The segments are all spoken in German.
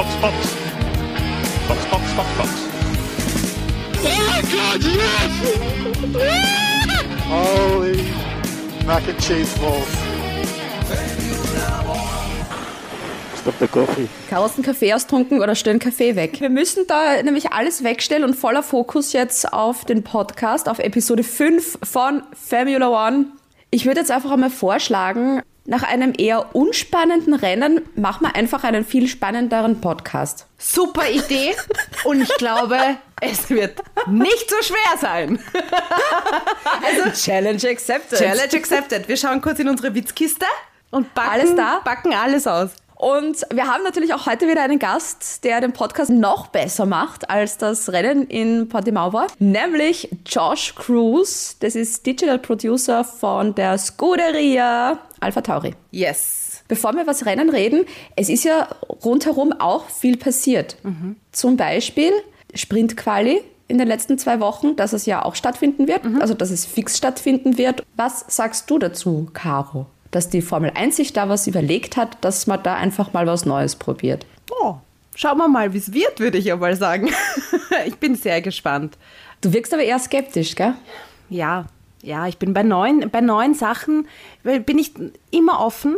Box, Box. Box, Box, Box, Box. Oh God, yes! Holy mac and cheese balls. Stop the coffee. Chaos einen Kaffee austrunken oder stellen Kaffee weg. Wir müssen da nämlich alles wegstellen und voller Fokus jetzt auf den Podcast, auf Episode 5 von Formula One. Ich würde jetzt einfach einmal vorschlagen, nach einem eher unspannenden Rennen machen wir einfach einen viel spannenderen Podcast. Super Idee und ich glaube, es wird nicht so schwer sein. Also Challenge accepted. Challenge accepted. Wir schauen kurz in unsere Witzkiste und backen Alles da? backen alles aus. Und wir haben natürlich auch heute wieder einen Gast, der den Podcast noch besser macht, als das Rennen in Portimao war, nämlich Josh Cruz. Das ist Digital Producer von der Scuderia Alpha Tauri. Yes. Bevor wir was Rennen reden, es ist ja rundherum auch viel passiert. Zum Beispiel Sprintquali in den letzten zwei Wochen, dass es ja auch stattfinden wird, also dass es fix stattfinden wird. Was sagst du dazu, Caro? Dass die Formel 1 sich da was überlegt hat, dass man da einfach mal was Neues probiert. Oh, schauen wir mal, wie es wird, würde ich aber sagen. ich bin sehr gespannt. Du wirkst aber eher skeptisch, gell? Ja, ja, ich bin bei neuen, bei neuen Sachen, weil bin ich immer offen.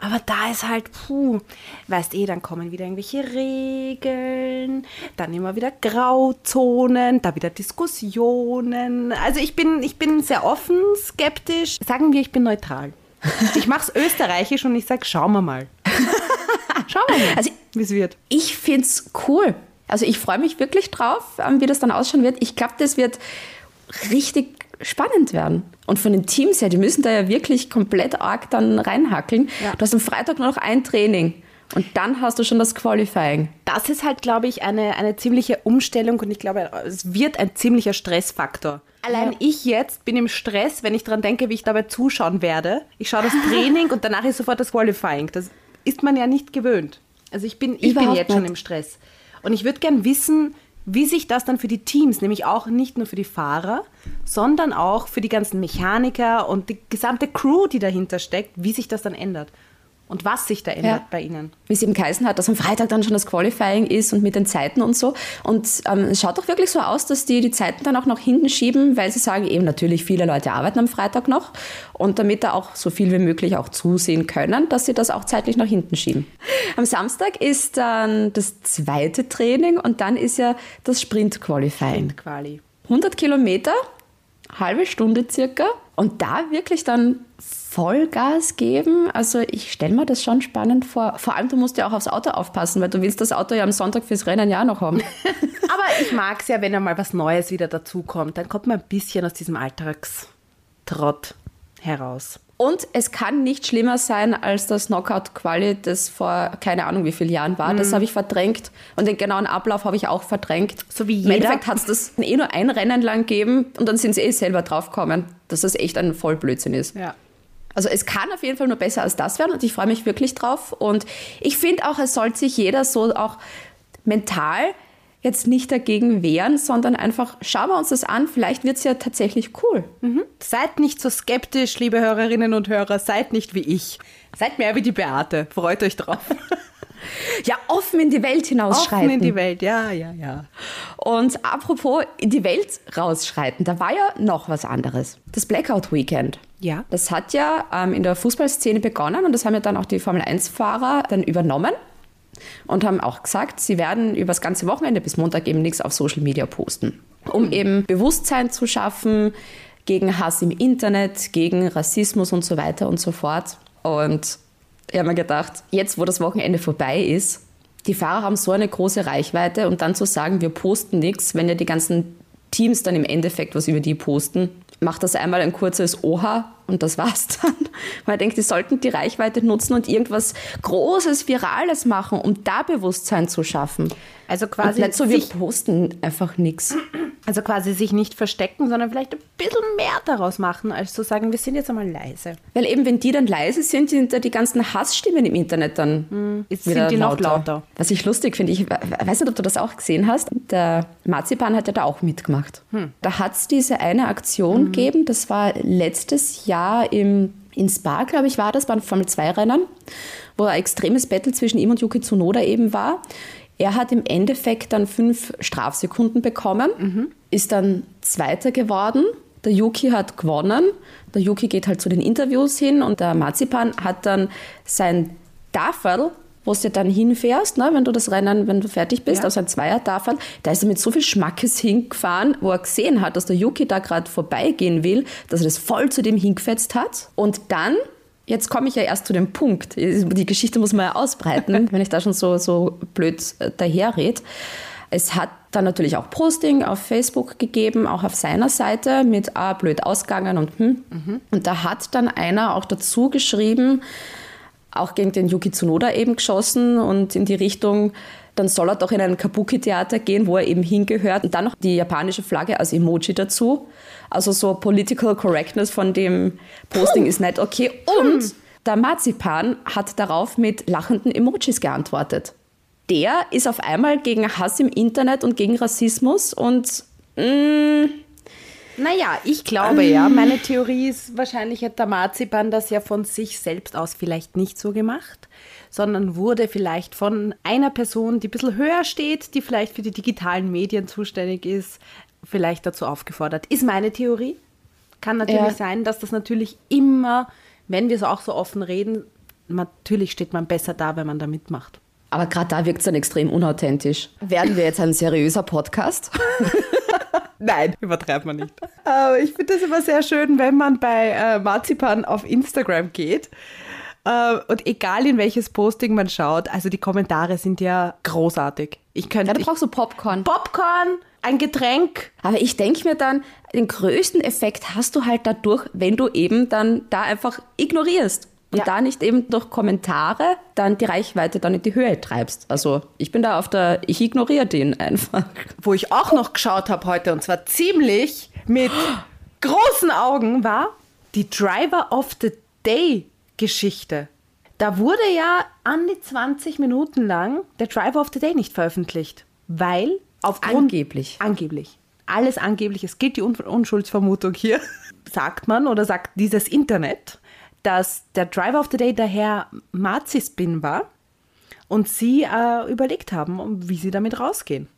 Aber da ist halt, puh, weißt eh, dann kommen wieder irgendwelche Regeln, dann immer wieder Grauzonen, da wieder Diskussionen. Also ich bin, ich bin sehr offen, skeptisch. Sagen wir, ich bin neutral. Ich mache es österreichisch und ich sage, schauen wir mal. Schauen wir mal, Also wie es wird. ich find's cool. Also ich freue mich wirklich drauf, ähm, wie das dann ausschauen wird. Ich glaube, das wird richtig spannend werden. Und von den Teams her, die müssen da ja wirklich komplett arg dann reinhackeln. Ja. Du hast am Freitag nur noch ein Training und dann hast du schon das Qualifying. Das ist halt, glaube ich, eine, eine ziemliche Umstellung und ich glaube, es wird ein ziemlicher Stressfaktor. Allein ich jetzt bin im Stress, wenn ich daran denke, wie ich dabei zuschauen werde. Ich schaue das Training und danach ist sofort das Qualifying. Das ist man ja nicht gewöhnt. Also ich bin, ich bin jetzt schon im Stress. Und ich würde gern wissen, wie sich das dann für die Teams, nämlich auch nicht nur für die Fahrer, sondern auch für die ganzen Mechaniker und die gesamte Crew, die dahinter steckt, wie sich das dann ändert. Und was sich da ändert Ja. bei ihnen. Wie es eben geheißen hat, dass am Freitag dann schon das Qualifying ist und mit den Zeiten und so. Und ähm, es schaut doch wirklich so aus, dass die die Zeiten dann auch noch hinten schieben, weil sie sagen, eben natürlich viele Leute arbeiten am Freitag noch. Und damit da auch so viel wie möglich auch zusehen können, dass sie das auch zeitlich nach hinten schieben. Am Samstag ist dann das zweite Training und dann ist ja das Sprint-Qualifying. Quali. 100 Kilometer, halbe Stunde circa. Und da wirklich dann Vollgas geben. Also ich stelle mir das schon spannend vor. Vor allem, du musst ja auch aufs Auto aufpassen, weil du willst das Auto ja am Sonntag fürs Rennen ja noch haben. Aber ich mag es ja, wenn einmal was Neues wieder dazukommt. Dann kommt man ein bisschen aus diesem Alltagstrott heraus. Und es kann nicht schlimmer sein als das Knockout-Quali, das vor keine Ahnung wie vielen Jahren war. Das habe ich verdrängt. Und den genauen Ablauf habe ich auch verdrängt. So wie Im jeder. Endeffekt hat es das eh nur ein Rennen lang gegeben und dann sind sie eh selber draufgekommen, dass das echt ein Vollblödsinn ist. Ja. Also es kann auf jeden Fall nur besser als das werden und ich freue mich wirklich drauf. Und ich finde auch, es sollte sich jeder so auch mental jetzt nicht dagegen wehren, sondern einfach schauen wir uns das an. Vielleicht wird es ja tatsächlich cool. Seid nicht so skeptisch, liebe Hörerinnen und Hörer. Seid nicht wie ich. Seid mehr wie die Beate. Freut euch drauf. Ja, offen in die Welt hinausschreiten. Offen in die Welt. Ja, ja, ja. Und apropos in die Welt rausschreiten, da war ja noch was anderes. Das Blackout Weekend. Ja. Das hat ja ähm, in der Fußballszene begonnen und das haben ja dann auch die Formel 1-Fahrer dann übernommen und haben auch gesagt, sie werden über das ganze Wochenende bis Montag eben nichts auf Social Media posten, um eben Bewusstsein zu schaffen gegen Hass im Internet, gegen Rassismus und so weiter und so fort. Und ich habe mir gedacht, jetzt wo das Wochenende vorbei ist, die Fahrer haben so eine große Reichweite und dann zu sagen, wir posten nichts, wenn ja die ganzen Teams dann im Endeffekt was über die posten, macht das einmal ein kurzes Oha und das war's dann. Weil ich denke, die sollten die Reichweite nutzen und irgendwas Großes, Virales machen, um da Bewusstsein zu schaffen. Also Und quasi, nicht so, wir sich, posten einfach nichts. also quasi sich nicht verstecken, sondern vielleicht ein bisschen mehr daraus machen, als zu sagen, wir sind jetzt einmal leise. Weil eben, wenn die dann leise sind, sind da die ganzen Hassstimmen im Internet dann Jetzt wieder sind die noch lauter. Was ich lustig finde, ich we- weiß nicht, ob du das auch gesehen hast, der Marzipan hat ja da auch mitgemacht. Da hat es diese eine Aktion gegeben, das war letztes Jahr Jahr im, in Spa, glaube ich, war das, beim Formel-2-Rennen, wo ein extremes Battle zwischen ihm und Yuki Tsunoda eben war. Er hat im Endeffekt dann fünf Strafsekunden bekommen, ist dann Zweiter geworden. Der Yuki hat gewonnen. Der Yuki geht halt zu den Interviews hin und der Marzipan hat dann sein Tafel, wo du dann hinfährst, ne, wenn du das Rennen, wenn du fertig bist, Ja. also ein Zweier-Tafel, da ist er mit so viel Schmackes hingefahren, wo er gesehen hat, dass der Yuki da gerade vorbeigehen will, dass er das voll zu dem hingefetzt hat. Und dann, jetzt komme ich ja erst zu dem Punkt, die Geschichte muss man ja ausbreiten, wenn ich da schon so, so blöd äh, daherred. Es hat dann natürlich auch Posting auf Facebook gegeben, auch auf seiner Seite mit ah, blöd ausgegangen und hm. Und da hat dann einer auch dazu geschrieben, auch gegen den Yuki Tsunoda eben geschossen und in die Richtung, dann soll er doch in ein Kabuki-Theater gehen, wo er eben hingehört. Und dann noch die japanische Flagge als Emoji dazu. Also so Political Correctness von dem Posting ist nicht okay. Und der Marzipan hat darauf mit lachenden Emojis geantwortet. Der ist auf einmal gegen Hass im Internet und gegen Rassismus und Naja, ich glaube ja, meine Theorie ist, wahrscheinlich hat der Marzipan das ja von sich selbst aus vielleicht nicht so gemacht, sondern wurde vielleicht von einer Person, die ein bisschen höher steht, die vielleicht für die digitalen Medien zuständig ist, vielleicht dazu aufgefordert. Ist meine Theorie. Kann natürlich Ja. sein, dass das natürlich immer, wenn wir es auch so offen reden, natürlich steht man besser da, wenn man da mitmacht. aber gerade da wirkt es dann extrem unauthentisch. Werden wir jetzt ein seriöser Podcast? Nein, übertreibt man nicht. Aber ich finde das immer sehr schön, wenn man bei äh, Marzipan auf Instagram geht. Äh, und egal in welches Posting man schaut, also die Kommentare sind ja großartig. Ich könnte Ja, du brauchst so Popcorn. Popcorn, ein Getränk. Aber ich denke mir dann, den größten Effekt hast du halt dadurch, wenn du eben dann da einfach ignorierst. Und Ja. da nicht eben durch Kommentare dann die Reichweite dann in die Höhe treibst. Also ich bin da auf der, ich ignoriere den einfach. Wo ich auch noch geschaut habe heute, und zwar ziemlich mit großen Augen, war die Driver of the Day Geschichte. Da wurde ja an die 20 Minuten lang der Driver of the Day nicht veröffentlicht, weil aufgrund Angeblich. Angeblich. Alles angeblich. Es gilt die Un Unschuldsvermutung hier. Sagt man oder sagt dieses Internet, dass der Driver of the Day daher Marzispin war und sie äh, überlegt haben, wie sie damit rausgehen.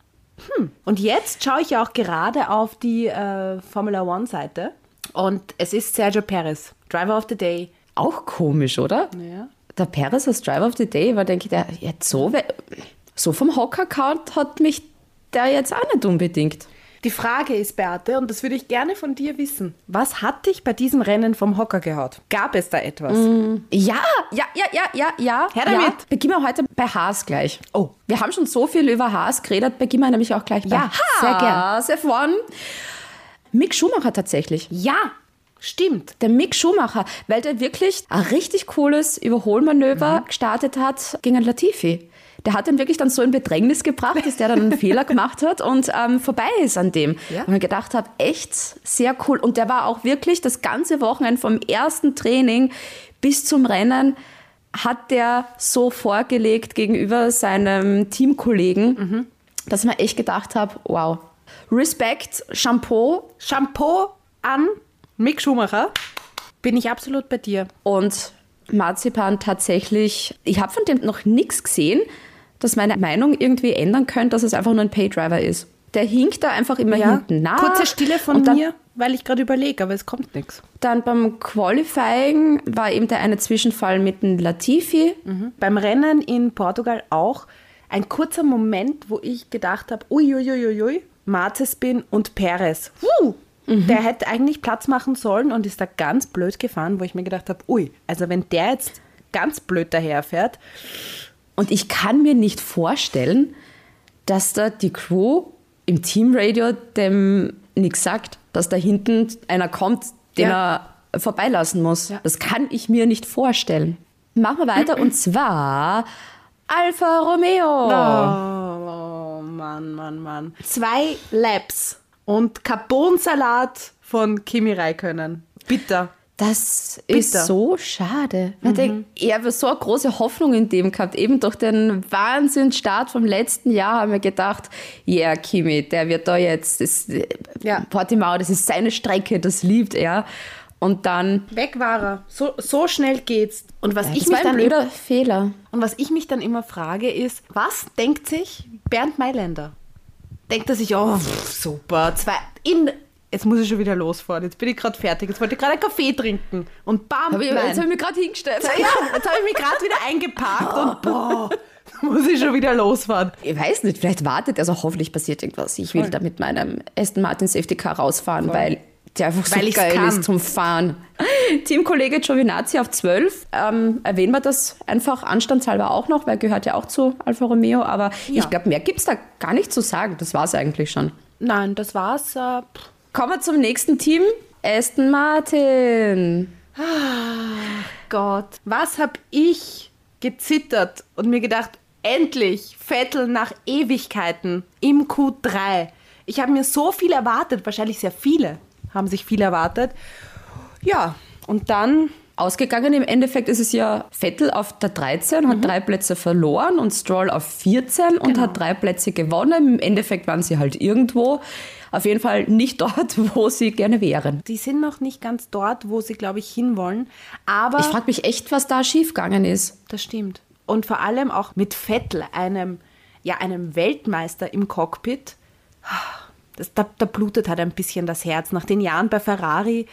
Hm. Und jetzt schaue ich ja auch gerade auf die äh, Formula One-Seite und es ist Sergio Perez, Driver of the Day. Auch komisch, oder? Ja. Der Perez als Driver of the Day war, denke ich, der jetzt so, so vom Hocker kaut hat mich der jetzt auch nicht unbedingt. Die Frage ist, Beate, und das würde ich gerne von dir wissen. Was hat dich bei diesem Rennen vom Hocker gehaut? Gab es da etwas? Ja, ja, ja, ja, ja, ja. Her damit. Ja. Beginnen wir heute bei Haas gleich. Oh. Wir haben schon so viel über Haas geredet, beginnen wir nämlich auch gleich bei Ja, sehr gern. Haas F1. Mick Schumacher tatsächlich. Ja, stimmt. Der Mick Schumacher, weil der wirklich ein richtig cooles Überholmanöver gestartet hat gegen Latifi. Der hat ihn wirklich dann so in Bedrängnis gebracht, dass der dann einen Fehler gemacht hat und ähm, vorbei ist an dem. Ja. Und ich gedacht habe, echt sehr cool. Und der war auch wirklich das ganze Wochenende vom ersten Training bis zum Rennen hat der so vorgelegt gegenüber seinem Teamkollegen, dass ich mir echt gedacht habe, wow. Respekt, Shampoo, Shampoo an Mick Schumacher. Bin ich absolut bei dir. Und Marzipan tatsächlich, ich habe von dem noch nichts gesehen, dass meine Meinung irgendwie ändern könnte, dass es einfach nur ein Paydriver ist. Der hinkt da einfach immer hinten nach. Kurze Stille von dann, mir, weil ich gerade überlege, aber es kommt nichts. Dann beim Qualifying war eben der eine Zwischenfall mit dem Latifi. Beim Rennen in Portugal auch ein kurzer Moment, wo ich gedacht habe, uiuiuiui, Marzespin und Perez. Huh, Der hätte eigentlich Platz machen sollen und ist da ganz blöd gefahren, wo ich mir gedacht habe, ui, also wenn der jetzt ganz blöd daherfährt, Und ich kann mir nicht vorstellen, dass da die Crew im Teamradio dem nichts sagt, dass da hinten einer kommt, den Ja. er vorbeilassen muss. Ja. Das kann ich mir nicht vorstellen. Machen wir weiter und zwar Alfa Romeo. Oh, Mann, Mann, Mann. Zwei Laps und Carbonsalat von Kimi Räikkönen. Bitter. Das Bitter. ist so schade. Ich denke, ich habe so eine große Hoffnung in dem gehabt. Eben durch den Wahnsinnsstart vom letzten Jahr haben wir gedacht, ja, yeah, Kimi, der wird da jetzt, das, Ja. Portimao, das ist seine Strecke, das liebt er. Und dann, Weg war er. So, so schnell geht's. Und was, ja, ich das mich dann blöder Fehler. und was ich mich dann immer frage, ist, was denkt sich Bernd Mailänder? Denkt er sich, oh, super, zwei, in, jetzt muss ich schon wieder losfahren, jetzt bin ich gerade fertig, jetzt wollte ich gerade einen Kaffee trinken und bam, Hab ich, jetzt habe ich mich gerade hingestellt. ja, jetzt habe ich mich gerade wieder eingeparkt und boah, muss ich schon wieder losfahren. Ich weiß nicht, vielleicht wartet er so, hoffentlich passiert irgendwas. Ich will da mit meinem Aston Martin Safety Car rausfahren, weil der einfach so Weil geil kann. ist zum Fahren. Teamkollege Giovinazzi auf 12. Ähm, erwähnen wir das einfach anstandshalber auch noch, weil gehört ja auch zu Alfa Romeo. Aber Ja. ich glaube, mehr gibt es da gar nicht zu sagen. Das war es eigentlich schon. Nein, das war's. Äh. Kommen wir zum nächsten Team. Aston Martin. Gott, was hab ich gezittert und mir gedacht, endlich Vettel nach Ewigkeiten im Q3. Ich habe mir so viel erwartet, wahrscheinlich sehr viele haben sich viel erwartet. Ja, und dann Ausgegangen im Endeffekt ist es ja Vettel auf der 13, hat drei Plätze verloren und Stroll auf 14 und hat drei Plätze gewonnen. Im Endeffekt waren sie halt irgendwo. Auf jeden Fall nicht dort, wo sie gerne wären. die sind noch nicht ganz dort, wo sie, glaube ich, hinwollen. Aber Ich frage mich echt, was da schiefgegangen ist. das stimmt. Und vor allem auch mit Vettel, einem, ja, einem Weltmeister im Cockpit. Das, da, da blutet halt ein bisschen das Herz. Nach den Jahren bei Ferrari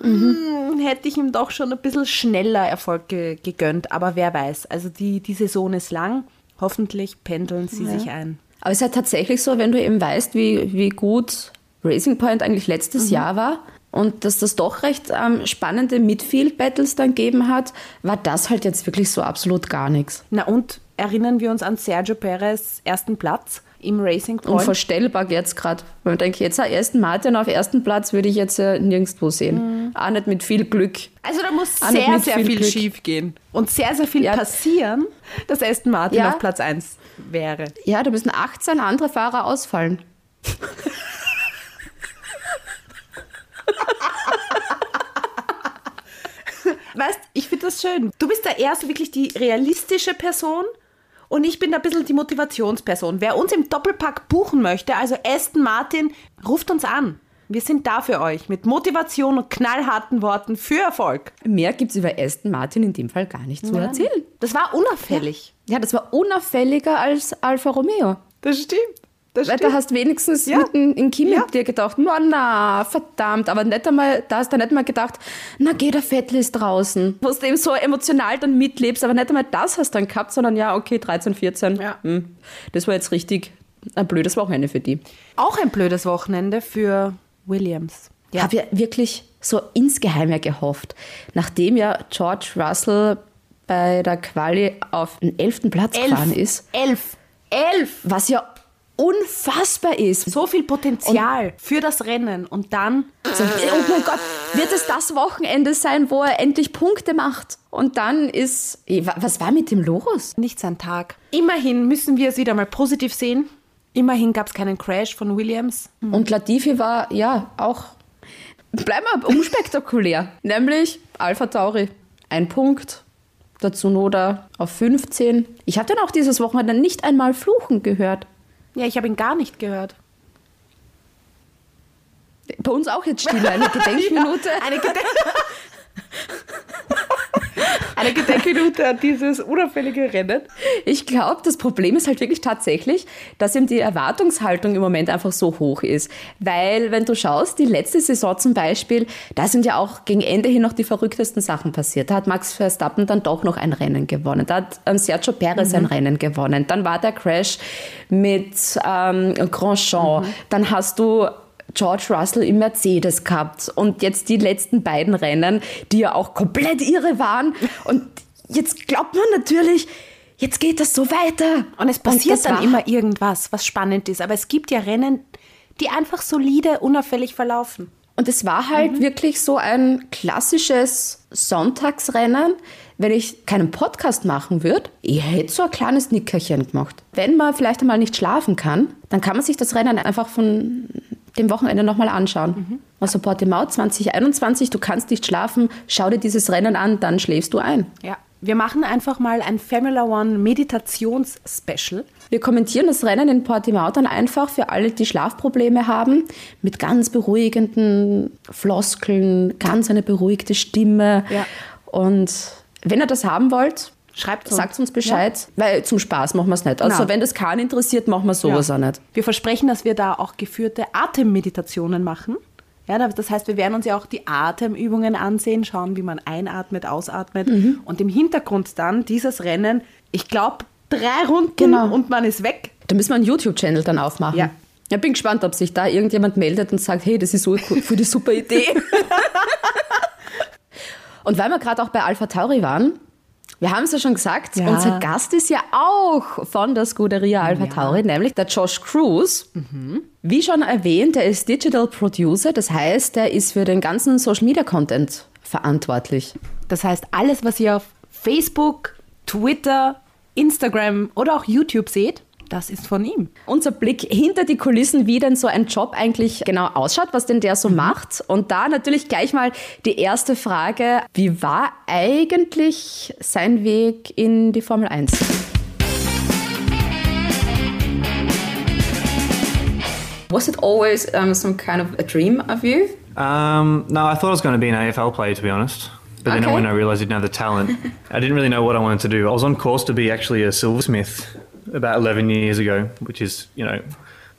mm, hätte ich ihm doch schon ein bisschen schneller Erfolg ge gegönnt. Aber wer weiß. Also die, die Saison ist lang. Hoffentlich pendeln sie sich ein. Aber es ist halt tatsächlich so, wenn du eben weißt, wie, wie gut Racing Point eigentlich letztes Jahr war und dass das doch recht ähm, spannende Midfield-Battles dann gegeben hat, war das halt jetzt wirklich so absolut gar nichts. Na und erinnern wir uns an Sergio Perez ersten Platz im Racing Point. Unvorstellbar jetzt gerade. Weil ich denke, jetzt ersten Martin auf ersten Platz würde ich jetzt äh, nirgendwo sehen. Auch nicht mit viel Glück. Also da muss Auch sehr, sehr viel viel schief gehen. Und sehr, sehr viel Ja. passieren, dass Aston Martin Ja. auf Platz 1 wäre. Ja, da müssen 18 andere Fahrer ausfallen. Weißt, ich finde das schön. Du bist da eher so wirklich die realistische Person und ich bin da ein bisschen die Motivationsperson. Wer uns im Doppelpack buchen möchte, also Aston Martin, ruft uns an. Wir sind da für euch mit Motivation und knallharten Worten für Erfolg. Mehr gibt es über Aston Martin in dem Fall gar nicht zu erzählen. Das war unauffällig. Ja, das war unauffälliger als Alfa Romeo. Das stimmt. Das Weil da hast wenigstens Ja. mitten in Kimi Ja. dir gedacht, na, na, verdammt, aber nicht einmal, da hast du nicht mal gedacht, na geh, der Vettel ist draußen. Wo du eben so emotional dann mitlebst, aber nicht einmal das hast du dann gehabt, sondern ja, okay, 13, 14. Ja. Hm, das war jetzt richtig ein blödes Wochenende für die. Auch ein blödes Wochenende für Williams. Ja. Habe ja wirklich so insgeheim ja gehofft, nachdem ja George Russell bei der Quali auf den 11. Platz gefahren ist, Elf. Elf. was ja unfassbar ist. So viel Potenzial für das Rennen und dann So, oh mein Gott, wird es das Wochenende sein, wo er endlich Punkte macht? Und dann ist, wa- was war mit dem los? nicht sein Tag. Immerhin müssen wir es wieder mal positiv sehen. Immerhin gab es keinen Crash von Williams. Und Latifi war ja auch, bleiben wir unspektakulär, nämlich Alpha Tauri. Ein Punkt, der Tsunoda auf 15. Ich habe dann auch dieses Wochenende nicht einmal fluchen gehört. Ja, ich habe ihn gar nicht gehört. Bei uns auch jetzt still, eine Gedenkminute. Eine, Gedenk Eine Gedenkminute an dieses unauffällige Rennen. Ich glaube, das Problem ist halt wirklich tatsächlich, dass eben die Erwartungshaltung im Moment einfach so hoch ist. Weil, wenn du schaust, die letzte Saison zum Beispiel, da sind ja auch gegen Ende hin noch die verrücktesten Sachen passiert. Da hat Max Verstappen dann doch noch ein Rennen gewonnen. Da hat ähm, Sergio Perez ein Rennen gewonnen. Dann war der Crash mit ähm, Grandchamp. Dann hast du George Russell im Mercedes gehabt und jetzt die letzten beiden Rennen, die ja auch komplett irre waren. Und jetzt glaubt man natürlich, jetzt geht das so weiter. Und es passiert das dann war- immer irgendwas, was spannend ist. Aber es gibt ja Rennen, die einfach solide, unauffällig verlaufen. Und es war halt wirklich so ein klassisches Sonntagsrennen. Wenn ich keinen Podcast machen würde, ich hätte so ein kleines Nickerchen gemacht. Wenn man vielleicht einmal nicht schlafen kann, dann kann man sich das Rennen einfach von dem Wochenende nochmal anschauen. Also Portimao 2021, du kannst nicht schlafen, schau dir dieses Rennen an, dann schläfst du ein. Ja. Wir machen einfach mal ein Formula One Meditations-Special. Wir kommentieren das Rennen in Portimao dann einfach für alle, die Schlafprobleme haben, mit ganz beruhigenden Floskeln, ganz eine beruhigte Stimme. Ja. Und wenn ihr das haben wollt, Schreibt uns. sagt uns Bescheid, weil zum Spaß machen wir es nicht. Also Nein. wenn das keinen interessiert, machen wir sowas Ja. auch nicht. Wir versprechen, dass wir da auch geführte Atemmeditationen machen. Ja, da- das heißt, wir werden uns ja auch die Atemübungen ansehen, schauen, wie man einatmet, ausatmet Mhm. und im Hintergrund dann dieses Rennen, ich glaube, drei Runden Genau. und man ist weg. Da müssen wir einen YouTube-Channel dann aufmachen. Ja. Ich bin gespannt, ob sich da irgendjemand meldet und sagt, hey, das ist so für die super Idee. und weil wir gerade auch bei Alpha Tauri waren, wir haben es ja schon gesagt, Ja. unser Gast ist ja auch von der Scuderia Alpha Tauri, nämlich der Josh Cruz. Wie schon erwähnt, er ist Digital Producer, das heißt, er ist für den ganzen Social Media Content verantwortlich. Das heißt, alles, was ihr auf Facebook, Twitter, Instagram oder auch YouTube seht, das ist von ihm. unser Blick hinter die Kulissen, wie denn so ein Job eigentlich genau ausschaut, was denn der so macht. Und da natürlich gleich mal die erste Frage, wie war eigentlich sein Weg in die Formel 1? Was it always um, some kind of a dream of you? Um, no, I thought I was going to be an AFL player, to be honest. But then Okay. when I realised I didn't have the talent, I didn't really know what I wanted to do. I was on course to be actually a silversmith about 11 years ago, which is, you know,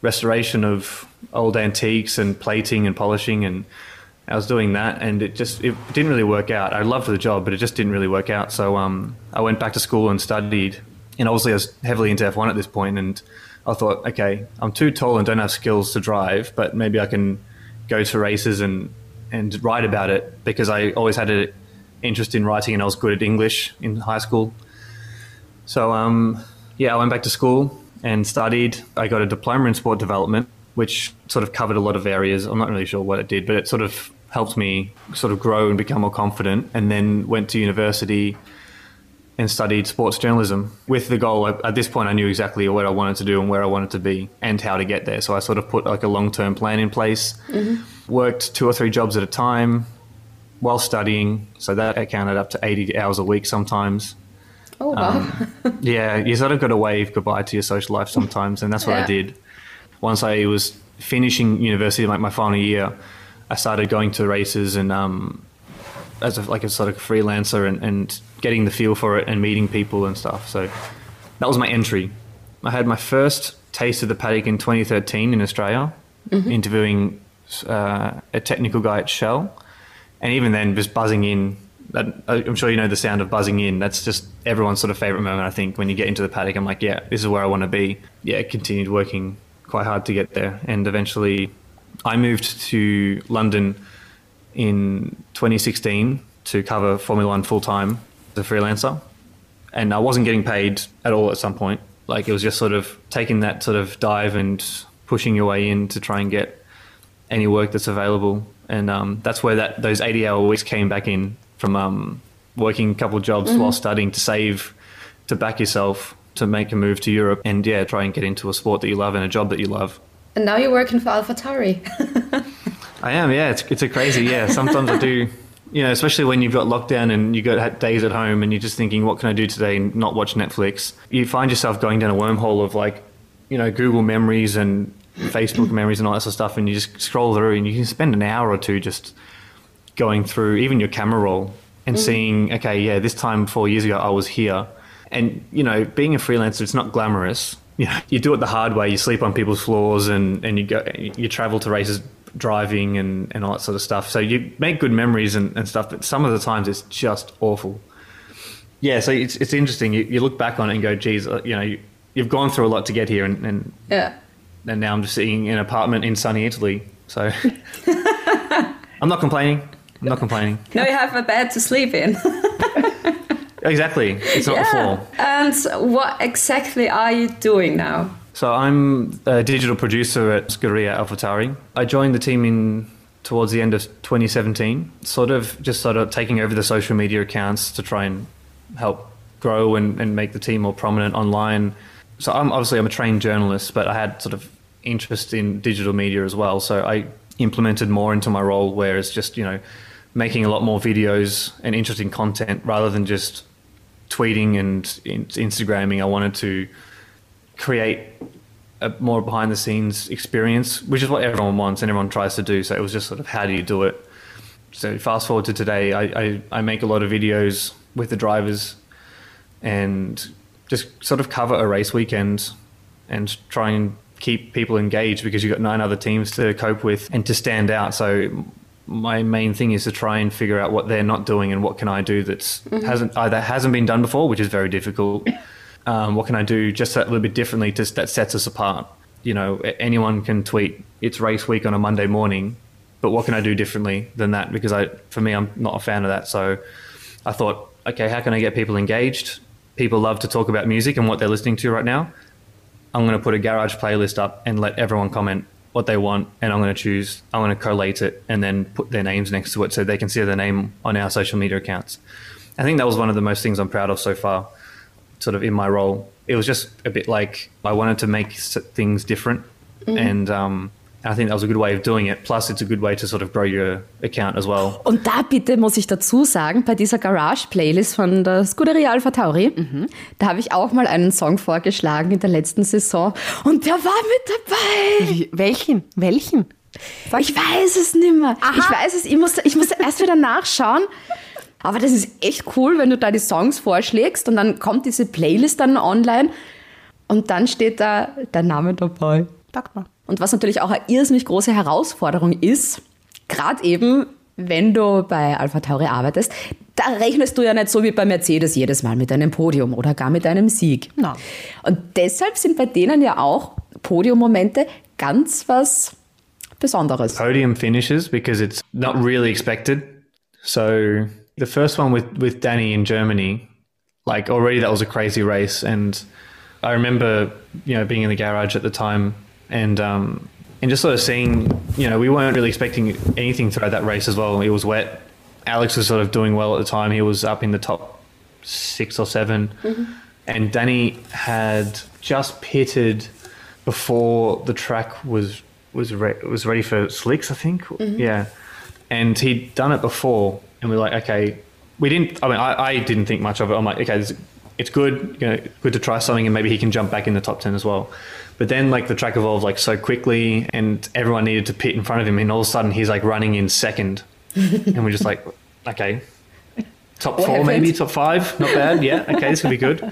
restoration of old antiques and plating and polishing. And I was doing that, and it just it didn't really work out. I loved the job, but it just didn't really work out. So um, I went back to school and studied. And obviously, I was heavily into F1 at this point, and I thought, okay, I'm too tall and don't have skills to drive, but maybe I can go to races and and write about it because I always had an interest in writing and I was good at English in high school. So um, yeah, I went back to school and studied. I got a diploma in sport development, which sort of covered a lot of areas. I'm not really sure what it did, but it sort of helped me sort of grow and become more confident. And then went to university and studied sports journalism with the goal. At this point, I knew exactly what I wanted to do and where I wanted to be and how to get there. So I sort of put like a long term plan in place. Mm-hmm. Worked two or three jobs at a time while studying. So that accounted up to 80 hours a week sometimes. Oh, wow. Yeah, you sort of got to wave goodbye to your social life sometimes, and that's what Yeah. I did. Once I was finishing university, like my final year, I started going to races and um, as a, like a sort of freelancer and, and getting the feel for it and meeting people and stuff. So that was my entry. I had my first taste of the paddock in 2013 in Australia, interviewing uh, a technical guy at Shell, and even then, just buzzing in. That, I'm sure you know the sound of buzzing in. That's just everyone's sort of favorite moment. I think when you get into the paddock, I'm like, yeah, this is where I want to be. Yeah, continued working quite hard to get there, and eventually, I moved to London in 2016 to cover Formula One full time as a freelancer, and I wasn't getting paid at all at some point. Like it was just sort of taking that sort of dive and pushing your way in to try and get any work that's available, and um, that's where that those 80 hour weeks came back in from um, working a couple of jobs while studying to save to back yourself to make a move to Europe and yeah try and get into a sport that you love and a job that you love. And now you're working for Alpha Tauri. I am, yeah. It's it's a crazy, yeah. Sometimes I do, you know, especially when you've got lockdown and you got days at home and you're just thinking, what can I do today and not watch Netflix? You find yourself going down a wormhole of like, you know, Google memories and Facebook memories and all that sort of stuff, and you just scroll through and you can spend an hour or two just going through even your camera roll and seeing, okay, yeah, this time four years ago I was here, and you know, being a freelancer, it's not glamorous. You know, you do it the hard way. You sleep on people's floors and, and you go, you travel to races driving and, and all that sort of stuff. So you make good memories and, and stuff, but some of the times it's just awful. Yeah, so it's, it's interesting. You, you look back on it and go, geez, uh, you know, you, you've gone through a lot to get here, and, and, Yeah. and now I'm just sitting in an apartment in sunny Italy. So I'm not complaining. I'm not complaining. Now you have a bed to sleep in. Exactly. It's not the floor. And what exactly are you doing now? So I'm a digital producer at Scuderia AlphaTauri. I joined the team in towards the end of 2017, sort of just sort of taking over the social media accounts to try and help grow and, and make the team more prominent online. So I'm obviously I'm a trained journalist, but I had sort of interest in digital media as well. So I implemented more into my role where it's just, you know, making a lot more videos and interesting content rather than just tweeting and in- Instagramming. I wanted to create a more behind the scenes experience, which is what everyone wants and everyone tries to do. So it was just sort of how do you do it? So fast forward to today, I, I, I make a lot of videos with the drivers and just sort of cover a race weekend and try and keep people engaged because you've got nine other teams to cope with and to stand out. So my main thing is to try and figure out what they're not doing and what can I do that's hasn't either hasn't been done before, which is very difficult. Um, what can I do just a little bit differently to, that sets us apart? You know, anyone can tweet it's race week on a Monday morning, but what can I do differently than that? Because I, for me, I'm not a fan of that. So I thought, okay, how can I get people engaged? People love to talk about music and what they're listening to right now. I'm going to put a garage playlist up and let everyone comment what they want, and I'm going to choose, I'm going to collate it and then put their names next to it so they can see their name on our social media accounts. I think that was one of the most things I'm proud of so far, sort of in my role. It was just a bit like I wanted to make things different, and um, I think that was a good way of doing it. Plus, it's a good way to sort of grow your account as well. Und da bitte muss ich dazu sagen, bei dieser Garage-Playlist von der Scuderia Alpha Tauri, da habe ich auch mal einen Song vorgeschlagen in der letzten Saison und der war mit dabei. Wie- Welchen? Welchen? Ich weiß es nicht mehr. Ich weiß es, ich musste, ich musste erst wieder nachschauen. Aber das ist echt cool, wenn du da die Songs vorschlägst und dann kommt diese Playlist dann online und dann steht da dein Name dabei. Sag mal. Und was natürlich auch eine irrsinnig große Herausforderung ist, gerade eben, wenn du bei Alpha Tauri arbeitest, da rechnest du ja nicht so wie bei Mercedes jedes Mal mit einem Podium oder gar mit einem Sieg. Na. Und deshalb sind bei denen ja auch Podiummomente ganz was Besonderes. podium finishes because it's not really expected. So the first one with with Danny in Germany, like already that was a crazy race, and I remember you know being in the garage at the time and um, and just sort of seeing you know we weren't really expecting anything throughout that race as well. It was wet. Alex was sort of doing well at the time. He was up in the top six or 7 and Danny had just pitted before the track was was re- was ready for slicks, I think. Yeah, and he'd done it before, and we are like, okay, we didn't. I mean, I, I didn't think much of it. I'm like, okay, this, it's good, you know, good to try something, and maybe he can jump back in the top ten as well. But then, like, the track evolved like so quickly, and everyone needed to pit in front of him, and all of a sudden, he's like running in second, and we're just like, okay, top What four, happened? maybe top five, not bad. Yeah, okay, this could be good.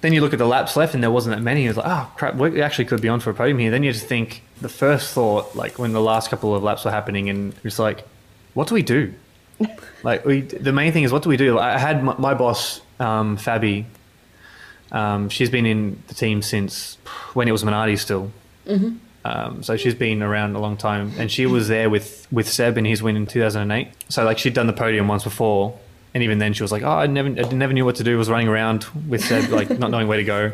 Then you look at the laps left, and there wasn't that many. It was like, oh crap, we actually could be on for a podium here. Then you just think the first thought, like when the last couple of laps were happening, and it's like, what do we do? like we, the main thing is, what do we do? I had my, my boss, um, Fabi. Um, she's been in the team since when it was Minardi still. Um, so she's been around a long time, and she was there with with Seb in his win in 2008. So like she'd done the podium once before, and even then she was like, "Oh, I never, I never knew what to do. Was running around with Seb, like not knowing where to go."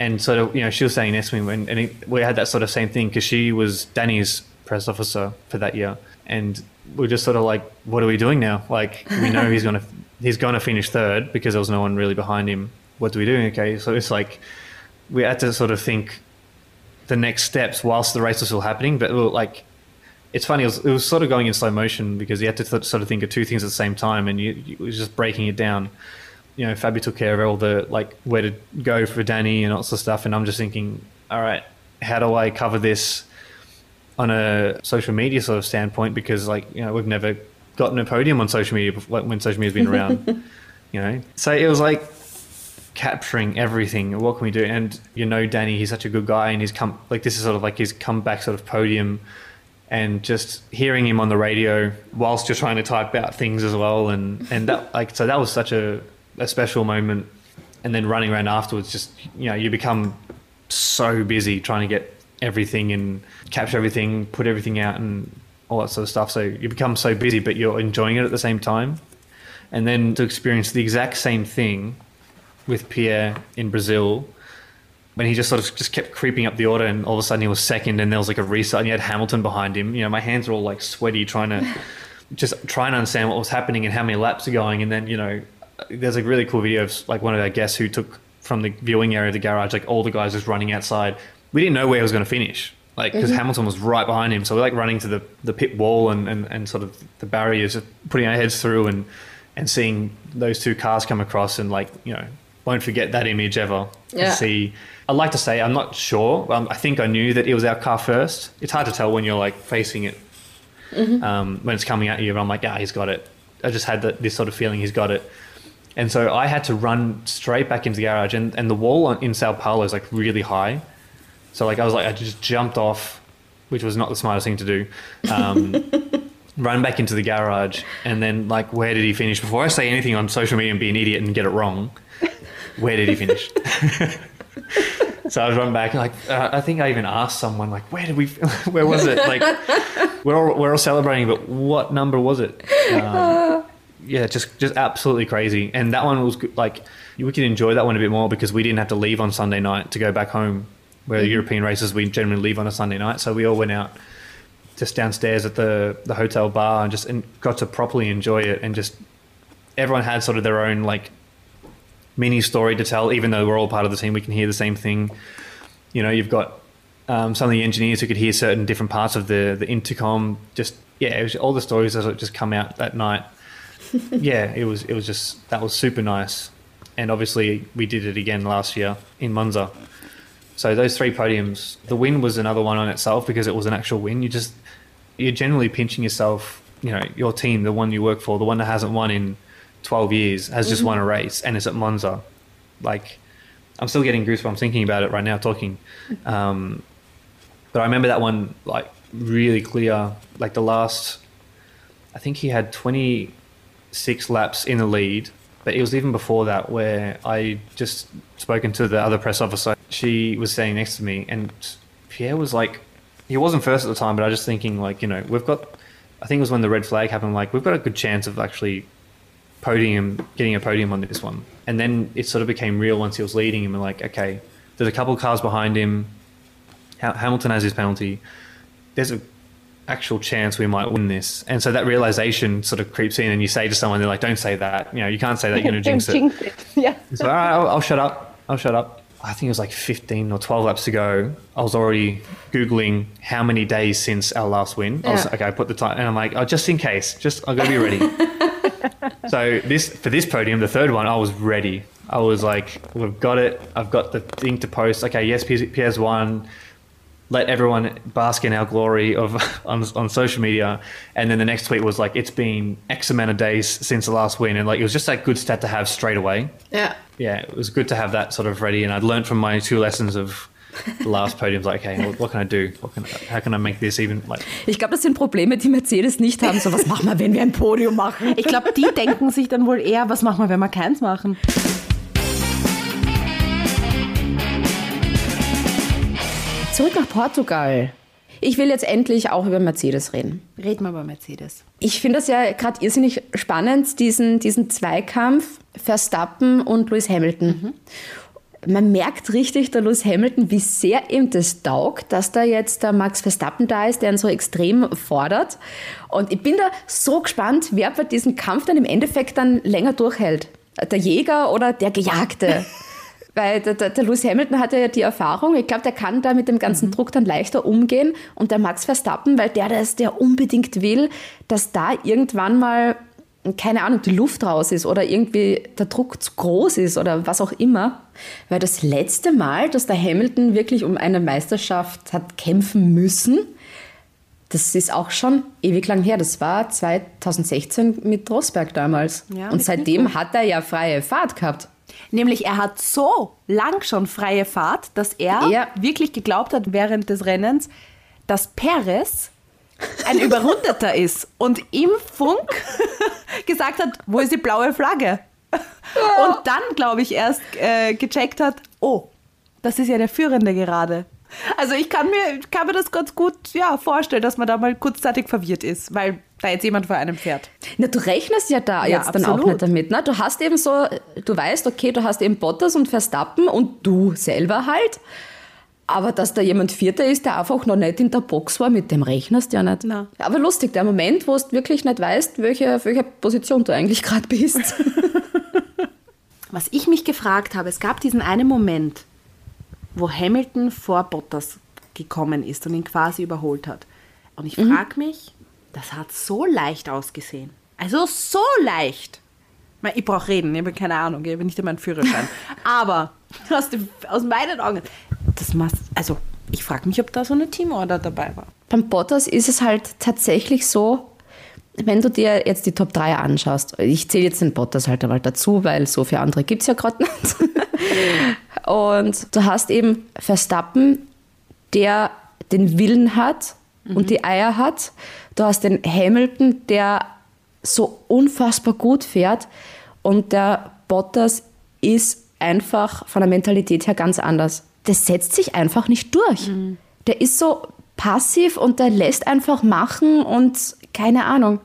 And sort of, you know, she was saying me when, and it, we had that sort of same thing because she was Danny's press officer for that year, and we are just sort of like, "What are we doing now? Like we know he's gonna he's gonna finish third because there was no one really behind him. What do we do? Okay, so it's like we had to sort of think the next steps whilst the race was still happening. But like, it's funny. It was, it was sort of going in slow motion because you had to th- sort of think of two things at the same time, and you, you was just breaking it down. You know, Fabi took care of all the like where to go for Danny and all sorts of stuff, and I'm just thinking, all right, how do I cover this on a social media sort of standpoint? Because like you know, we've never gotten a podium on social media before, when social media's been around. you know, so it was like capturing everything. What can we do? And you know, Danny, he's such a good guy, and he's come like this is sort of like his comeback sort of podium, and just hearing him on the radio whilst you're trying to type out things as well, and and that like so that was such a a special moment. And then running around afterwards, just you know, you become so busy trying to get everything and capture everything, put everything out, and all that sort of stuff. So you become so busy, but you're enjoying it at the same time. And then to experience the exact same thing with Pierre in Brazil when he just sort of just kept creeping up the order and all of a sudden he was second and there was like a restart and you had Hamilton behind him. You know, my hands were all like sweaty trying to just trying to understand what was happening and how many laps are going. And then, you know, there's a really cool video of like one of our guests who took from the viewing area of the garage, like all the guys just running outside. We didn't know where he was going to finish. Like, because mm-hmm. Hamilton was right behind him. So we're like running to the, the pit wall and, and, and sort of the barriers, putting our heads through and, and seeing those two cars come across and like you know won't forget that image ever. Yeah. see, I'd like to say I'm not sure. Um, I think I knew that it was our car first. It's hard to tell when you're like facing it um, when it's coming at you. But I'm like, yeah, he's got it. I just had that, this sort of feeling he's got it. And so I had to run straight back into the garage, and, and the wall on, in Sao Paulo is like really high. So like I was like I just jumped off, which was not the smartest thing to do. Um, run back into the garage, and then like where did he finish? Before I say anything on social media and be an idiot and get it wrong, where did he finish? so I was run back like uh, I think I even asked someone like where did we where was it like we're all, we're all celebrating but what number was it? Um, yeah, just just absolutely crazy. And that one was good, like we could enjoy that one a bit more because we didn't have to leave on Sunday night to go back home. Where the European races we generally leave on a Sunday night, so we all went out just downstairs at the the hotel bar and just and got to properly enjoy it and just everyone had sort of their own like mini story to tell. Even though we're all part of the team, we can hear the same thing. You know, you've got um, some of the engineers who could hear certain different parts of the the intercom. Just yeah, it was all the stories that just come out that night. yeah, it was it was just that was super nice, and obviously we did it again last year in Monza. So those three podiums, the win was another one on itself because it was an actual win. You just you're generally pinching yourself. You know, your team, the one you work for, the one that hasn't won in 12 years, has just won a race, and it's at Monza. Like, I'm still getting goosebumps thinking about it right now, talking. Um, but I remember that one like really clear. Like the last, I think he had 26 laps in the lead, but it was even before that where I just spoken to the other press officer. She was standing next to me, and Pierre was like, he wasn't first at the time, but I was just thinking like, you know, we've got. I think it was when the red flag happened. Like we've got a good chance of actually podium, getting a podium on this one. And then it sort of became real once he was leading him. And like, okay, there's a couple of cars behind him. Hamilton has his penalty. There's a actual chance we might win this. And so that realization sort of creeps in, and you say to someone, they're like, "Don't say that. You know, you can't say that. You're going to jinx it." Yeah. So all right, I'll, I'll shut up. I'll shut up. I think it was like 15 or 12 laps ago. I was already googling how many days since our last win. I was Yeah. okay. I put the time, and I'm like, oh, just in case, just I got to be ready. so this for this podium, the third one, I was ready. I was like, we've got it. I've got the thing to post. Okay, yes, PS one. Let everyone bask in our glory of on, on social media, and then the next tweet was like, "It's been X amount of days since the last win," and like it was just that good stat to have straight away Ja. yeah, it was good to have that sort of ready. And I'd learned from my two lessons of the last podiums, like, okay, what, what can I do? What can, how can I make this even like? Ich glaube, das sind Probleme, die Mercedes nicht haben. So, was machen wir, wenn wir ein Podium machen? Ich glaube, die denken sich dann wohl eher, was machen wir, wenn wir keins machen? Zurück nach Portugal. Ich will jetzt endlich auch über Mercedes reden. Reden wir über Mercedes. Ich finde das ja gerade irrsinnig spannend, diesen, diesen Zweikampf Verstappen und Lewis Hamilton. Man merkt richtig, der Lewis Hamilton, wie sehr ihm das taugt, dass da jetzt der Max Verstappen da ist, der ihn so extrem fordert. Und ich bin da so gespannt, wer bei diesem Kampf dann im Endeffekt dann länger durchhält. Der Jäger oder der Gejagte. Weil der, der, der Lewis Hamilton hat ja die Erfahrung, ich glaube, der kann da mit dem ganzen Druck dann leichter umgehen. Und der Max Verstappen, weil der das, der unbedingt will, dass da irgendwann mal, keine Ahnung, die Luft raus ist oder irgendwie der Druck zu groß ist oder was auch immer. Weil das letzte Mal, dass der Hamilton wirklich um eine Meisterschaft hat kämpfen müssen, das ist auch schon ewig lang her. Das war 2016 mit Rosberg damals. Ja, und seitdem hat er ja freie Fahrt gehabt. Nämlich, er hat so lang schon freie Fahrt, dass er Ja. wirklich geglaubt hat während des Rennens, dass Perez ein Überrundeter ist und im Funk gesagt hat, wo ist die blaue Flagge? Und dann, glaube ich, erst äh, gecheckt hat, oh, das ist ja der Führende gerade. Also ich kann mir, kann mir das ganz gut ja, vorstellen, dass man da mal kurzzeitig verwirrt ist, weil da jetzt jemand vor einem fährt. Na, du rechnest ja da Ja, jetzt dann auch absolut. nicht damit. Ne? Du hast eben so, du weißt, okay, du hast eben Bottas und Verstappen und du selber halt. Aber dass da jemand Vierter ist, der einfach noch nicht in der Box war, mit dem rechnest ja nicht. Na. Aber lustig, der Moment, wo du wirklich nicht weißt, welche, auf welcher Position du eigentlich gerade bist. Was ich mich gefragt habe, es gab diesen einen Moment, wo Hamilton vor Bottas gekommen ist und ihn quasi überholt hat. Und ich frage mich, das hat so leicht ausgesehen. Also so leicht. Ich brauche reden, ich habe keine Ahnung, ich habe nicht einmal einen Führerschein. Aber aus, dem, aus meinen Augen, das macht, also ich frage mich, ob da so eine Teamorder dabei war. Beim Bottas ist es halt tatsächlich so, wenn du dir jetzt die Top 3 anschaust, ich zähle jetzt den Bottas halt einmal dazu, weil so viele andere gibt es ja gerade nicht. Und du hast eben Verstappen, der den Willen hat und die Eier hat. Du hast den Hamilton, der so unfassbar gut fährt. Und der Bottas ist einfach von der Mentalität her ganz anders. Das setzt sich einfach nicht durch. Der ist so passiv und der lässt einfach machen und keine Ahnung.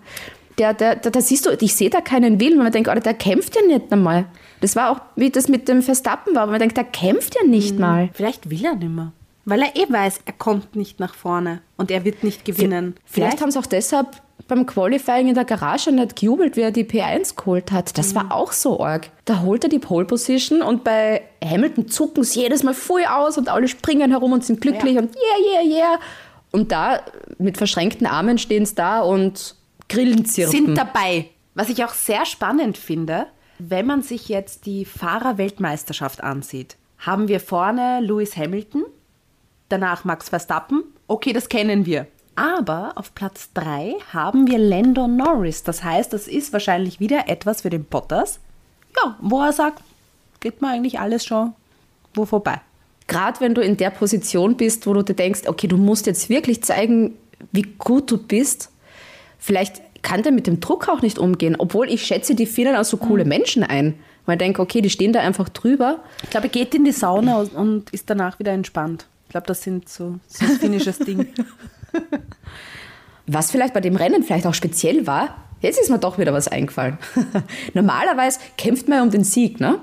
Der, der, der, da siehst du, ich sehe da keinen Willen, weil man denkt, Alter, der kämpft ja nicht einmal. Das war auch, wie das mit dem Verstappen war, aber man denkt, der kämpft ja nicht mal. Vielleicht will er nicht mehr. Weil er eh weiß, er kommt nicht nach vorne und er wird nicht gewinnen. Vielleicht haben sie auch deshalb beim Qualifying in der Garage nicht gejubelt, wie er die P1 geholt hat. Das war auch so arg. Da holt er die Pole Position und bei Hamilton zucken sie jedes Mal voll aus und alle springen herum und sind glücklich Ja. und yeah, yeah, yeah. Und da mit verschränkten Armen stehen sie da und grillen zirpen. sind dabei. Was ich auch sehr spannend finde, wenn man sich jetzt die Fahrerweltmeisterschaft ansieht, haben wir vorne Lewis Hamilton, danach Max Verstappen. Okay, das kennen wir. Aber auf Platz 3 haben wir Lando Norris. Das heißt, das ist wahrscheinlich wieder etwas für den Bottas. Ja, wo er sagt, geht mir eigentlich alles schon wo vorbei. Gerade wenn du in der Position bist, wo du dir denkst, okay, du musst jetzt wirklich zeigen, wie gut du bist. Vielleicht kann der mit dem Druck auch nicht umgehen, obwohl ich schätze die Finnen als so coole Menschen ein. Weil ich denke, okay, die stehen da einfach drüber. Ich glaube, er geht in die Sauna und- und ist danach wieder entspannt. Ich glaube, das sind so, so ein finnisches Ding. Was vielleicht bei dem Rennen vielleicht auch speziell war, jetzt ist mir doch wieder was eingefallen. Normalerweise kämpft man ja um den Sieg, ne?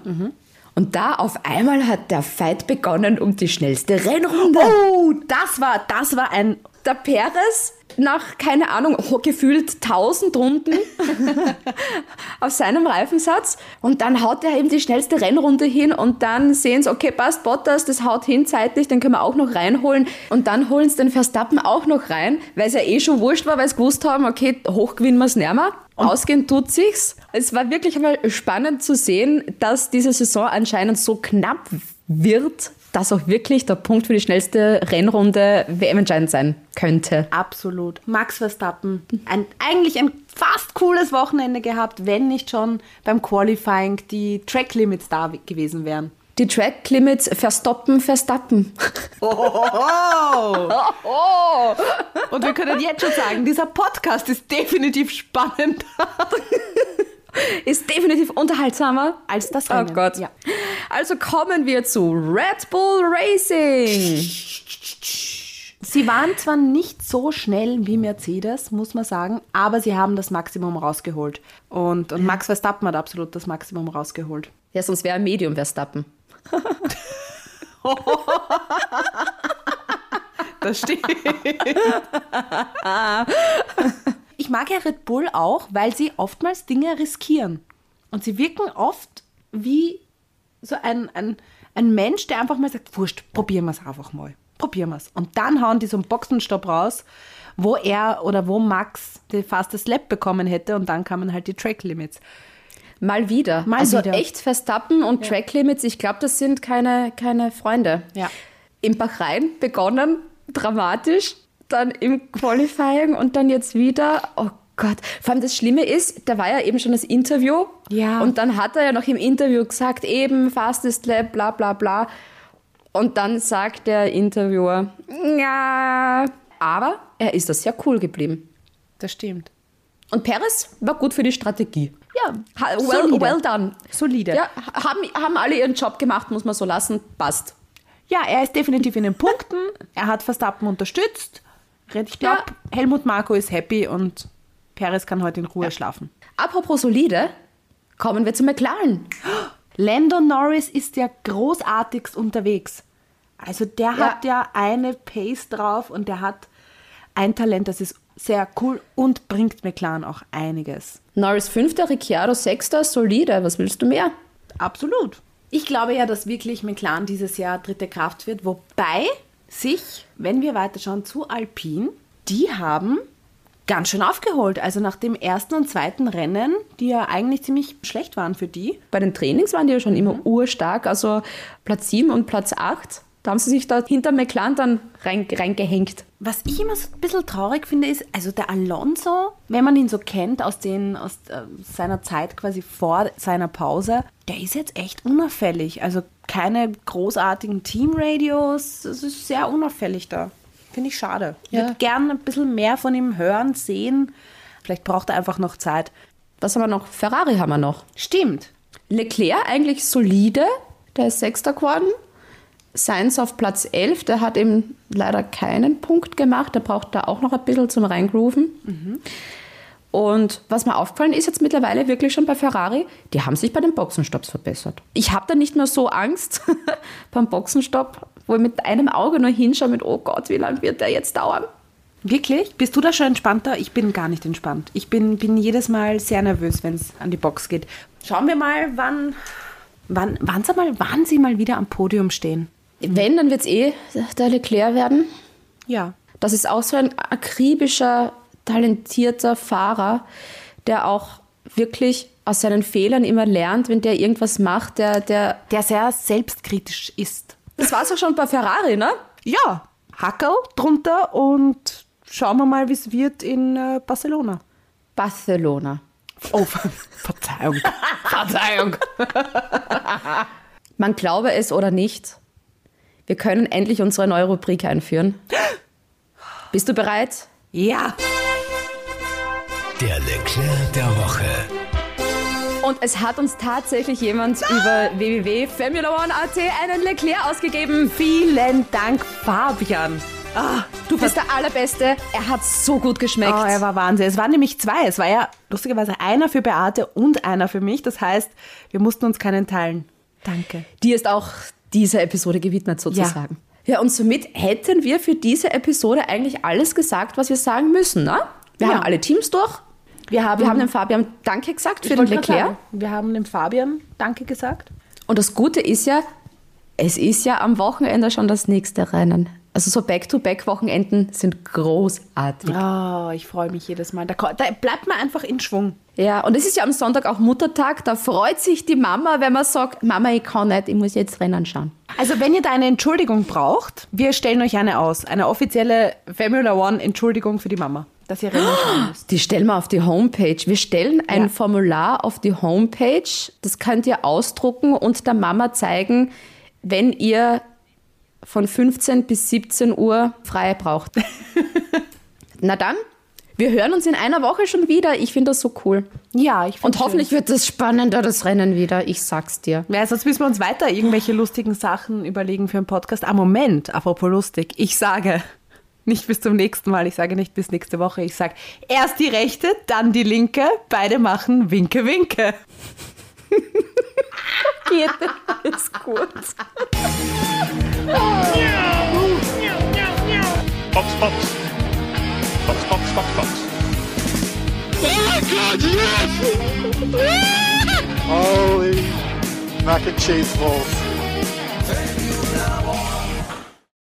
Und da auf einmal hat der Fight begonnen um die schnellste Rennrunde. Oh, das war, das war ein Der Perez nach, keine Ahnung, ho- gefühlt 1000 Runden auf seinem Reifensatz und dann haut er eben die schnellste Rennrunde hin und dann sehen sie, okay, passt Bottas, das haut hin zeitlich, den können wir auch noch reinholen und dann holen sie den Verstappen auch noch rein, weil es ja eh schon wurscht war, weil sie gewusst haben, okay, hochgewinnen wir es nicht mehr. Ausgehen tut sich's. Es war wirklich einmal spannend zu sehen, dass diese Saison anscheinend so knapp wird, dass auch wirklich der Punkt für die schnellste Rennrunde WM-entscheidend sein könnte. Absolut. Max Verstappen, ein, eigentlich ein fast cooles Wochenende gehabt, wenn nicht schon beim Qualifying die Track Limits da gewesen wären. Die Track Limits verstoppen, verstappen. Und wir können jetzt schon sagen, dieser Podcast ist definitiv spannender. Ist definitiv unterhaltsamer Als das Oh Rennen. Gott. Ja. Also kommen wir zu Red Bull Racing. Sie waren zwar nicht so schnell wie Mercedes, muss man sagen, aber sie haben das Maximum rausgeholt. Und, und Max Verstappen hat absolut das Maximum rausgeholt. Ja, sonst wäre Medium Verstappen. Das stimmt. ich mag ja Red Bull auch, weil sie oftmals Dinge riskieren. Und sie wirken oft wie so ein, ein, ein Mensch, der einfach mal sagt, wurscht, probieren wir es einfach mal. Probieren wir es. Und dann hauen die so einen Boxenstopp raus, wo er oder wo Max die fastest Lap bekommen hätte und dann kamen halt die Track Limits. Mal wieder. Mal also wieder. echt Verstappen und Track Limits, ich glaube, das sind keine, keine Freunde. Ja. Im Bahrain begonnen, dramatisch, dann im Qualifying und dann jetzt wieder. Oh Gott. Vor allem das Schlimme ist, da war ja eben schon das Interview. Ja. Und dann hat er ja noch im Interview gesagt, eben Fastest Lap, bla bla bla. Und dann sagt der Interviewer, ja, aber er ist das sehr cool geblieben. Das stimmt. Und Perez war gut für die Strategie. Ja, well, solide. well done. Solide. Ja, haben, haben alle ihren Job gemacht, muss man so lassen. Passt. Ja, er ist definitiv in den Punkten. Er hat Verstappen unterstützt. Ich glaube, Helmut Marko ist happy und Perez kann heute in Ruhe schlafen. Apropos solide, kommen wir zu McLaren. Lando Norris ist ja großartigst unterwegs. Also der hat ja eine Pace drauf und der hat ein Talent, das ist sehr cool und bringt McLaren auch einiges. Norris Fünfter, Ricciardo Sechster, solide. Was willst du mehr? Absolut. Ich glaube ja, dass wirklich McLaren dieses Jahr dritte Kraft wird, wobei sich, wenn wir weiterschauen zu Alpine, die haben ganz schön aufgeholt. Also nach dem ersten und zweiten Rennen, die ja eigentlich ziemlich schlecht waren für die. Bei den Trainings waren die ja schon immer urstark, also Platz 7 und Platz 8. Da haben sie sich da hinter McLaren dann rein, reingehängt. Was ich immer so ein bisschen traurig finde, ist, also der Alonso, wenn man ihn so kennt aus, den, aus äh, seiner Zeit quasi vor seiner Pause, der ist jetzt echt unauffällig. Also keine großartigen Teamradios, es ist sehr unauffällig da. Finde ich schade. Ich Ja. würde gern ein bisschen mehr von ihm hören, sehen. Vielleicht braucht er einfach noch Zeit. Was haben wir noch? Ferrari haben wir noch. Stimmt. Leclerc eigentlich solide, der ist Sechster geworden. Sainz auf Platz 11, der hat eben leider keinen Punkt gemacht, der braucht da auch noch ein bisschen zum Reingrooven. Und was mir aufgefallen ist jetzt mittlerweile wirklich schon bei Ferrari, die haben sich bei den Boxenstopps verbessert. Ich habe da nicht mehr so Angst beim Boxenstopp, wo ich mit einem Auge nur hinschaue mit, oh Gott, wie lange wird der jetzt dauern? Wirklich? Bist du da schon entspannter? Ich bin gar nicht entspannt. Ich bin, bin jedes Mal sehr nervös, wenn es an die Box geht. Schauen wir mal, wann, wann, wann, sie mal, wann sie mal wieder am Podium stehen. Wenn, dann wird es eh der Leclerc werden. Ja. Das ist auch so ein akribischer, talentierter Fahrer, der auch wirklich aus seinen Fehlern immer lernt, wenn der irgendwas macht, der, der, Der sehr selbstkritisch ist. das war es auch schon bei Ferrari, ne? Ja. Hackel drunter und schauen wir mal, wie es wird in äh, Barcelona. Barcelona. Oh, Verzeihung. Verzeihung. Man glaube es oder nicht, wir können endlich unsere neue Rubrik einführen. Bist du bereit? Ja. Der Leclerc der Woche. Und es hat uns tatsächlich jemand über www.formula1.at einen Leclerc ausgegeben. Vielen Dank, Fabian. Ah, Du bist der Allerbeste. Er hat so gut geschmeckt. Oh, er war Wahnsinn. Es waren nämlich zwei. Es war ja lustigerweise einer für Beate und einer für mich. Das heißt, wir mussten uns keinen teilen. Danke. Die ist auch dieser Episode gewidmet sozusagen. Ja. und somit hätten wir für diese Episode eigentlich alles gesagt, was wir sagen müssen, ne? Wir Ja. haben alle Teams durch. Wir haben, Wir haben dem Fabian Danke gesagt für den Leclerc. sagen, Wir haben dem Fabian Danke gesagt. Und das Gute ist ja, es ist ja am Wochenende schon das nächste Rennen. Also so Back-to-Back-Wochenenden sind großartig. Oh, ich freue mich jedes Mal. Da, da bleibt man einfach in Schwung. Ja, und es ist ja am Sonntag auch Muttertag. Da freut sich die Mama, wenn man sagt, Mama, ich kann nicht, ich muss jetzt Rennen schauen. Also wenn ihr da eine Entschuldigung braucht, wir stellen euch eine aus. Eine offizielle Formula One Entschuldigung für die Mama, dass ihr Rennen müsst. Die stellen wir auf die Homepage. Wir stellen ein Ja. Formular auf die Homepage. Das könnt ihr ausdrucken und der Mama zeigen, wenn ihr von 15 bis 17 Uhr frei braucht. Na dann, wir hören uns in einer Woche schon wieder. Ich finde das so cool. Ja, ich Und find's hoffentlich schön. wird es spannender, das Rennen wieder. Ich sag's dir. Ja, sonst müssen wir uns weiter irgendwelche lustigen Sachen überlegen für einen Podcast. Ah, Moment, apropos lustig. Ich sage nicht bis zum nächsten Mal, ich sage nicht bis nächste Woche. Ich sage erst die rechte, dann die linke. Beide machen Winke, Winke. Geht, ist gut. Box, Box. Box, Box, Box, Box. Oh God, yes! Holy mac and cheese balls.